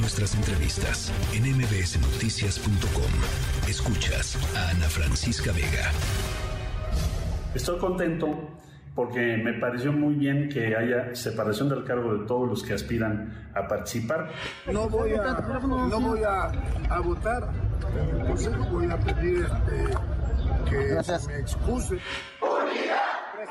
nuestras entrevistas en mbsnoticias.com. Escuchas a Ana Francisca Vega. Estoy contento porque me pareció muy bien que haya separación del cargo de todos los que aspiran a participar. No voy a, no voy a, votar, voy a pedir este, que me excuse. Unidad,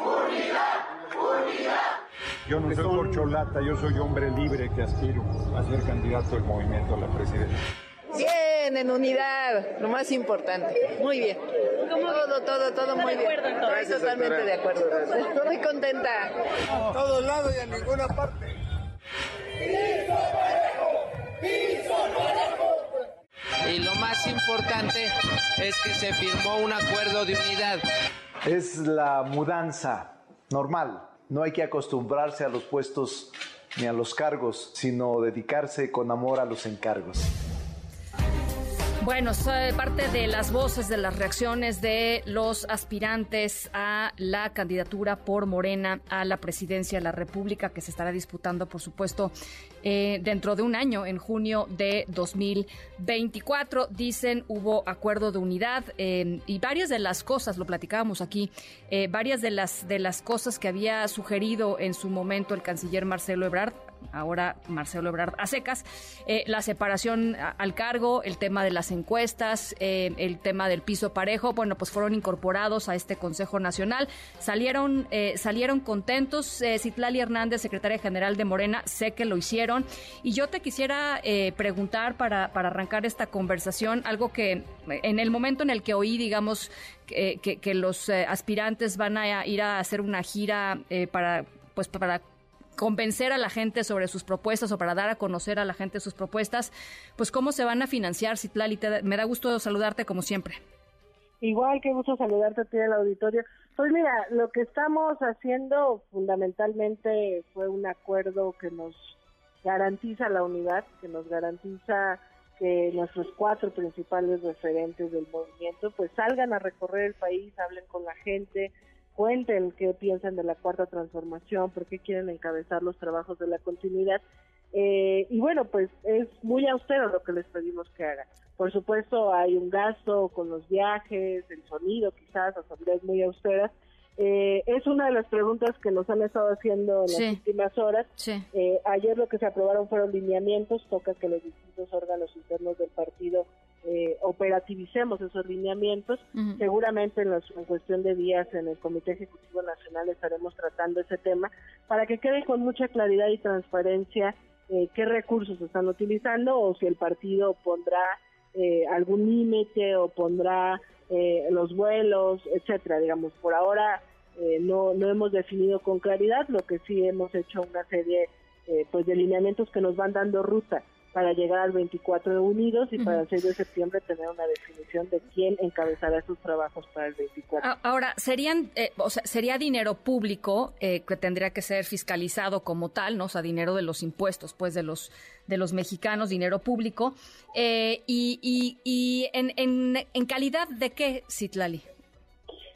unidad, unidad. Yo no soy corcholata, yo soy hombre libre que aspiro a ser candidato del movimiento a la presidencia. Bien, en unidad, lo más importante. Muy bien. Todo, todo, todo muy bien. Estoy totalmente de acuerdo. Estoy contenta. A todos lados y a ninguna parte. Y lo más importante es que se firmó un acuerdo de unidad. Es la mudanza normal no hay que acostumbrarse a los puestos ni a los cargos, sino dedicarse con amor a los encargos. Bueno, parte de las voces de las reacciones de los aspirantes a la candidatura por Morena a la presidencia de la República, que se estará disputando, por supuesto, eh, dentro de un año, en junio de 2024. Dicen hubo acuerdo de unidad eh, y varias de las cosas, lo platicábamos aquí, eh, varias de las, de las cosas que había sugerido en su momento el canciller Marcelo Ebrard ahora Marcelo Ebrard a secas, eh, la separación al cargo, el tema de las encuestas, eh, el tema del piso parejo, bueno, pues fueron incorporados a este Consejo Nacional. Salieron, eh, salieron contentos. Citlali Hernández, secretaria general de Morena, sé que lo hicieron. Y yo te quisiera preguntar para, para arrancar esta conversación, algo que en el momento en el que oí, digamos, que, que los aspirantes van a ir a hacer una gira para pues para convencer a la gente sobre sus propuestas o para dar a conocer a la gente sus propuestas, pues cómo se van a financiar, Citlali. me da gusto saludarte como siempre. Igual, qué gusto saludarte a ti en el auditorio. Pues mira, lo que estamos haciendo fundamentalmente fue un acuerdo que nos garantiza la unidad, que nos garantiza que nuestros cuatro principales referentes del movimiento pues salgan a recorrer el país, hablen con la gente, cuenten qué piensan de la cuarta transformación, por qué quieren encabezar los trabajos de la continuidad. Eh, y bueno, pues es muy austero lo que les pedimos que hagan. Por supuesto, hay un gasto con los viajes, el sonido, quizás, asambleas muy austeras. Eh, es una de las preguntas que nos han estado haciendo en las últimas horas. Eh, ayer lo que se aprobaron fueron lineamientos, toca que los distintos órganos internos del partido eh, operativicemos esos lineamientos. Seguramente en, en, cuestión de días en el Comité Ejecutivo Nacional estaremos tratando ese tema para que quede con mucha claridad y transparencia eh, qué recursos están utilizando o si el partido pondrá eh, algún límite o pondrá eh, los vuelos, etcétera. Digamos, por ahora no, no hemos definido con claridad, lo que sí hemos hecho una serie pues de lineamientos que nos van dando ruta para llegar al 24 de Unidos y para el 6 de septiembre tener una definición de quién encabezará sus trabajos para el 24. Ahora, serían, eh, o sea, sería dinero público eh, que tendría que ser fiscalizado como tal, ¿no? O sea, dinero de los impuestos, pues, de los de los mexicanos, dinero público. Eh, y y, y en, en, en calidad de qué, Citlali?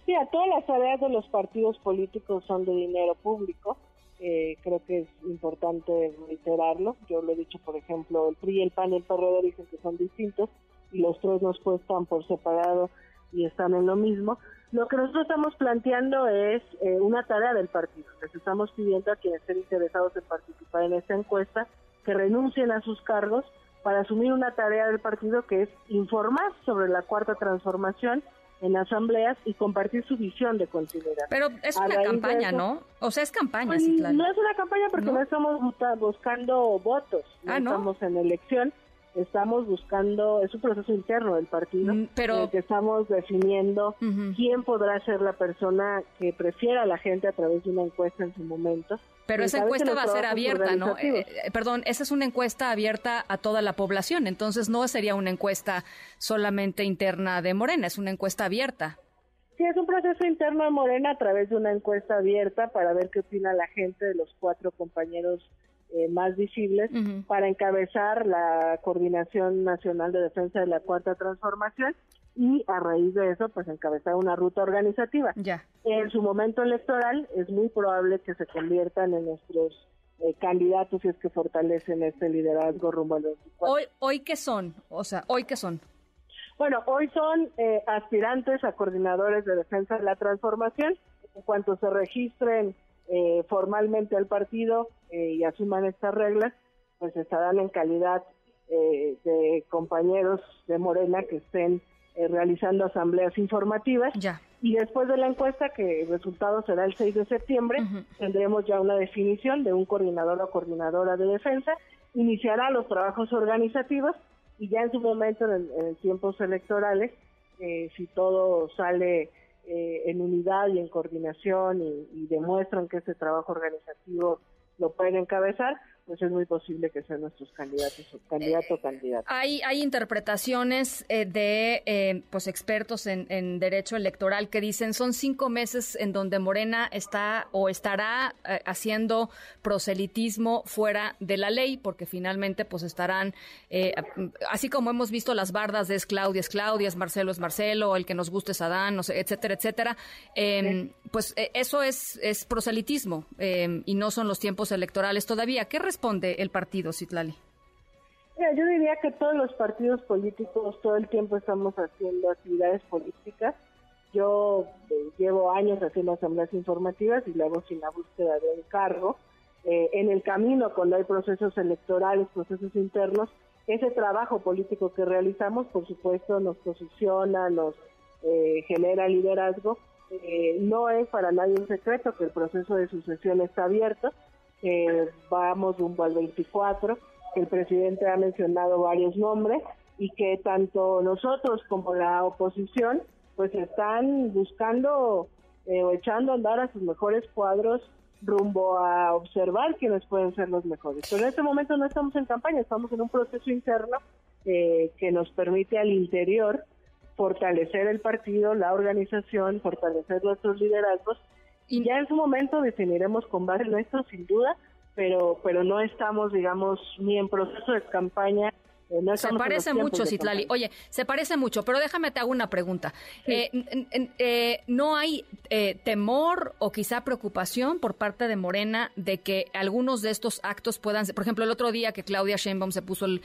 Mira, todas las tareas de los partidos políticos son de dinero público eh, creo que es importante reiterarlo. Yo lo he dicho, por ejemplo, el PRI, el PAN y el PRD dicen que son distintos y los tres nos cuestan por separado y están en lo mismo. Lo que nosotros estamos planteando es eh, una tarea del partido. Les estamos pidiendo a quienes estén interesados en participar en esta encuesta que renuncien a sus cargos para asumir una tarea del partido que es informar sobre la cuarta transformación en asambleas y compartir su visión de continuidad. Pero es una campaña, ¿no? O sea, es campaña, pues, No es una campaña porque no, estamos buscando votos, no, ah, estamos en elección, estamos buscando, es un proceso interno del partido, mm, pero... en el que estamos definiendo quién podrá ser la persona que prefiera a la gente a través de una encuesta en su momento pero esa encuesta va a ser abierta, ¿no? Eh, eh, perdón, esa es una encuesta abierta a toda la población, entonces no sería una encuesta solamente interna de Morena, es una encuesta abierta. Sí, es un proceso interno de Morena a través de una encuesta abierta para ver qué opina la gente de los cuatro compañeros eh, más visibles para encabezar la Coordinación Nacional de Defensa de la Cuarta Transformación y a raíz de eso pues encabezar una ruta organizativa. Ya. En su momento electoral es muy probable que se conviertan en nuestros eh, candidatos y es que fortalecen este liderazgo rumbo a los Hoy, ¿Hoy qué son? O sea, ¿hoy qué son? Bueno, hoy son eh, aspirantes a coordinadores de defensa de la transformación. En cuanto se registren eh, formalmente al partido y asuman estas reglas, pues estarán en calidad de compañeros de Morena que estén realizando asambleas informativas. Ya. Y después de la encuesta, que el resultado será el 6 de septiembre, tendremos ya una definición de un coordinador o coordinadora de defensa, iniciará los trabajos organizativos y ya en su momento, en, tiempos electorales, eh, si todo sale eh, en unidad y en coordinación y, y demuestran que ese trabajo organizativo lo pueden encabezar, pues es muy posible que sean nuestros candidatos candidato o candidata. Hay, hay interpretaciones eh, de eh, pues expertos en, en, derecho electoral que dicen son cinco meses en donde Morena está o estará eh, haciendo proselitismo fuera de la ley, porque finalmente pues estarán, así como hemos visto las bardas de es Claudia, es Claudia, es Marcelo, es Marcelo, el que nos guste es Adán, no sé, etcétera, etcétera. Em, pues eso es, es proselitismo em, y no son los tiempos electorales todavía. ¿Qué responde el partido, Citlali? yo diría que todos los partidos políticos todo el tiempo estamos haciendo actividades políticas. Yo eh, llevo años haciendo asambleas informativas y luego sin la búsqueda de un cargo. Eh, en el camino, cuando hay procesos electorales, procesos internos, ese trabajo político que realizamos, por supuesto, nos posiciona, nos eh, genera liderazgo. no es para nadie un secreto que el proceso de sucesión está abierto que vamos rumbo al 24, que el presidente ha mencionado varios nombres y que tanto nosotros como la oposición pues están buscando eh, o echando a andar a sus mejores cuadros rumbo a observar quiénes pueden ser los mejores. Pero en este momento no estamos en campaña, estamos en un proceso interno eh, que nos permite al interior fortalecer el partido, la organización, fortalecer nuestros liderazgos y ya en su momento definiremos con base en esto, sin duda, pero, pero no estamos, digamos, ni en proceso de campaña eh, se parece mucho, Citlali. Oye, se parece mucho, pero déjame te hago una pregunta. Eh, eh, ¿No hay temor o quizá preocupación por parte de Morena de que algunos de estos actos puedan ser, por ejemplo, el otro día que Claudia Sheinbaum se puso el,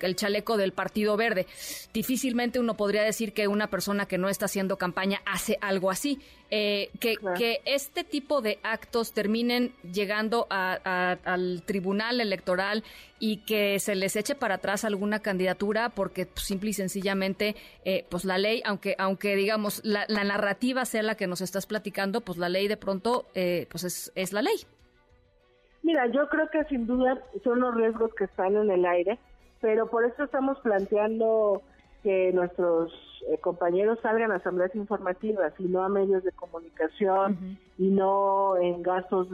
el, chaleco del Partido Verde, difícilmente uno podría decir que una persona que no está haciendo campaña hace algo así. que, que, este tipo de actos terminen llegando al tribunal electoral y que se les eche para atrás alguna candidatura porque pues, simple y sencillamente eh, pues la ley aunque aunque digamos la, narrativa sea la que nos estás platicando pues la ley de pronto eh, pues es, es la ley. Mira yo creo que sin duda son los riesgos que están en el aire pero por eso estamos planteando que nuestros eh, compañeros salgan a asambleas informativas y no a medios de comunicación y no en gastos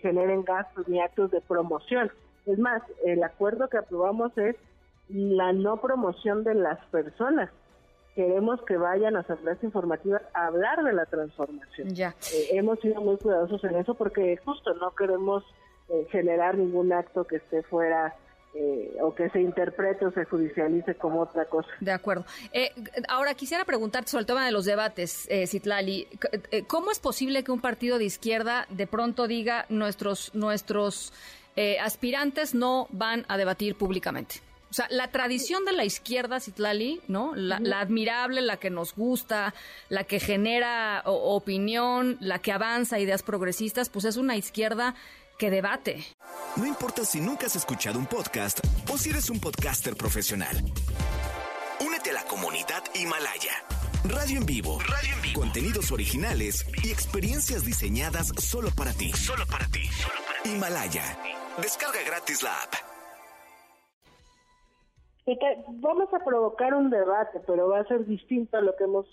generen gastos ni actos de promoción. Es más, el acuerdo que aprobamos es la no promoción de las personas. Queremos que vayan a asambleas informativas a hablar de la transformación. Ya. Eh, hemos sido muy cuidadosos en eso porque justo no queremos eh, generar ningún acto que esté fuera eh, o que se interprete o se judicialice como otra cosa. De acuerdo. ahora quisiera preguntarte sobre el tema de los debates, Citlali. ¿Cómo es posible que un partido de izquierda de pronto diga nuestros nuestros eh, aspirantes no van a debatir públicamente. O sea, la tradición de la izquierda, Citlali, ¿no? La, admirable, la que nos gusta, la que genera opinión, la que avanza ideas progresistas, pues es una izquierda que debate. No importa si nunca has escuchado un podcast o si eres un podcaster profesional. Únete a la comunidad Himalaya. Radio en vivo. Radio en vivo. Contenidos originales y experiencias diseñadas solo para ti. Solo para ti. Solo para ti. Himalaya. Descarga gratis la app. Vamos a provocar un debate, pero va a ser distinto a lo que hemos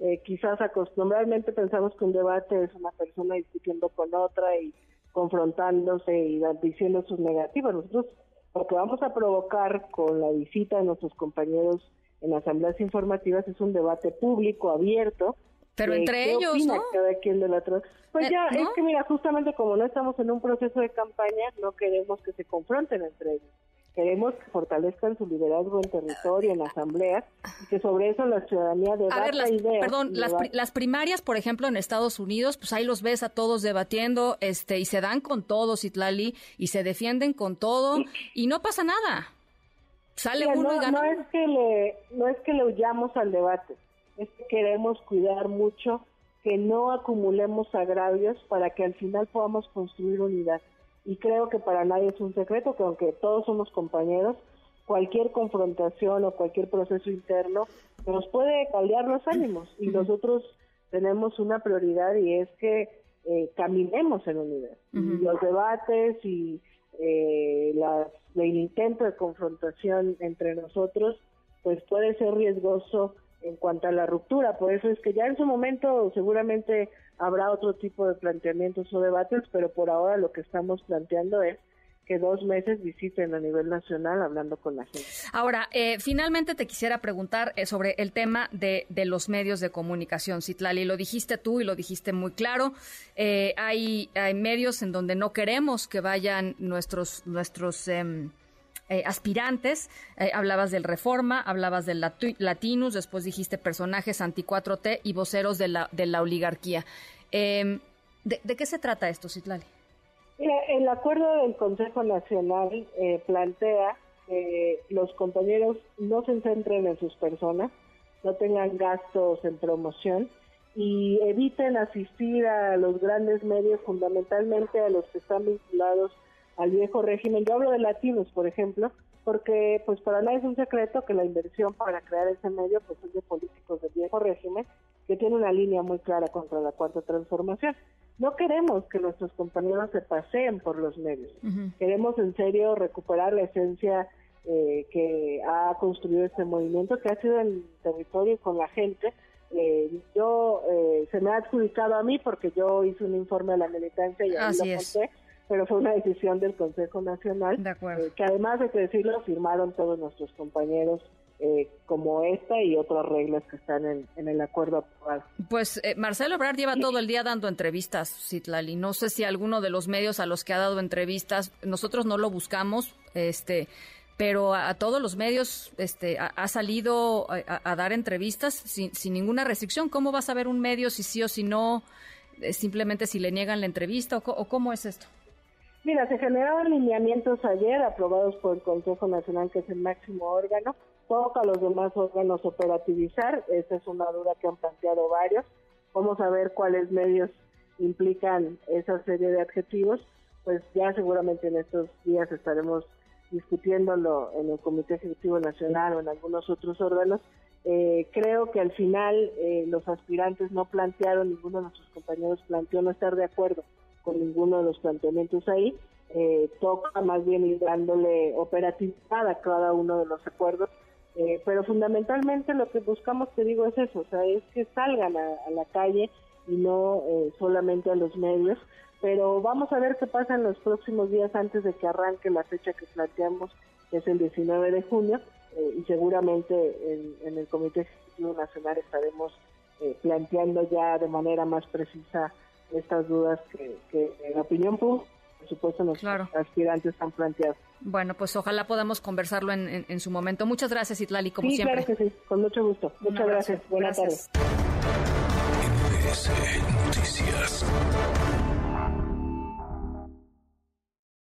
eh, quizás acostumbradamente pensamos que un debate es una persona discutiendo con otra y confrontándose y diciendo sus negativas. Nosotros lo que vamos a provocar con la visita de nuestros compañeros en asambleas informativas es un debate público, abierto, pero entre ellos, ¿no? Cada quien de la Pues eh, ya, es que mira, justamente como no estamos en un proceso de campaña, no queremos que se confronten entre ellos. Queremos que fortalezcan su liderazgo en territorio, en asambleas, y que sobre eso la ciudadanía debata a ver, las, ideas. Perdón, las, las, primarias, por ejemplo, en Estados Unidos, pues ahí los ves a todos debatiendo, este, y se dan con todos, Itlali, y se defienden con todo, y no pasa nada. Sale uno no, y gana. No es, que le, no es que le huyamos al debate, es que queremos cuidar mucho que no acumulemos agravios para que al final podamos construir unidad y creo que para nadie es un secreto que aunque todos somos compañeros, cualquier confrontación o cualquier proceso interno nos puede caldear los ánimos y nosotros tenemos una prioridad y es que eh, caminemos en unidad. Los debates y eh, el intento de confrontación entre nosotros pues puede ser riesgoso en cuanto a la ruptura. Por eso es que ya en su momento seguramente habrá otro tipo de planteamientos o debates, pero por ahora lo que estamos planteando es que dos meses visiten a nivel nacional hablando con la gente. Ahora, eh, finalmente te quisiera preguntar eh, sobre el tema de, los medios de comunicación, Citlali. Lo dijiste tú y lo dijiste muy claro. Eh, hay, hay medios en donde no queremos que vayan nuestros, nuestros em, eh, aspirantes. Eh, hablabas del Reforma, hablabas del Latinus, después dijiste personajes anti-4T y voceros de la, de la oligarquía. Em, ¿de, qué se trata esto, Citlali? el acuerdo del Consejo Nacional eh, plantea que los compañeros no se centren en sus personas, no tengan gastos en promoción y eviten asistir a los grandes medios, fundamentalmente a los que están vinculados al viejo régimen. Yo hablo de latinos, por ejemplo, porque pues para nadie es un secreto que la inversión para crear ese medio pues es de políticos del viejo régimen que tiene una línea muy clara contra la cuarta transformación. No queremos que nuestros compañeros se paseen por los medios. Queremos en serio recuperar la esencia eh, que ha construido este movimiento, que ha sido en territorio con la gente. Eh, yo eh, se me ha adjudicado a mí porque yo hice un informe a la militancia y ahí lo conté pero fue una decisión del Consejo Nacional, eh, que además de que decirlo, firmaron todos nuestros compañeros eh, como esta y otras reglas que están en, el acuerdo actual. Pues eh, Marcelo Ebrard lleva todo el día dando entrevistas, Citlali. No sé si alguno de los medios a los que ha dado entrevistas, nosotros no lo buscamos, este pero a, todos los medios este, ha, salido a, dar entrevistas sin, sin, ninguna restricción. ¿Cómo vas a ver un medio si sí o si no? simplemente si le niegan la entrevista o cómo es esto? Mira, se generaron lineamientos ayer aprobados por el Consejo Nacional, que es el máximo órgano. Toca a los demás órganos operativizar. Esa es una duda que han planteado varios. Vamos a ver cuáles medios implican esa serie de adjetivos. Pues ya seguramente en estos días estaremos discutiéndolo en el Comité Ejecutivo Nacional o en algunos otros órganos. Eh, creo que al final eh, los aspirantes no plantearon, ninguno de nuestros compañeros planteó no estar de acuerdo con ninguno de los planteamientos ahí. Eh, toca más bien ir dándole operatividad a cada uno de los acuerdos, eh, pero fundamentalmente lo que buscamos, te digo, es eso, o sea, es que salgan a, la calle y no eh, solamente a los medios, pero vamos a ver qué pasa en los próximos días antes de que arranque la fecha que planteamos, que es el 19 de junio, y seguramente en, en, el Comité Ejecutivo Nacional estaremos planteando ya de manera más precisa estas dudas que, que en opinión pública, por supuesto, los aspirantes han planteado. Bueno, pues ojalá podamos conversarlo en, en, su momento. Muchas gracias, Itlali, como siempre. Claro que sí, con mucho gusto. Muchas gracias. Buenas tardes.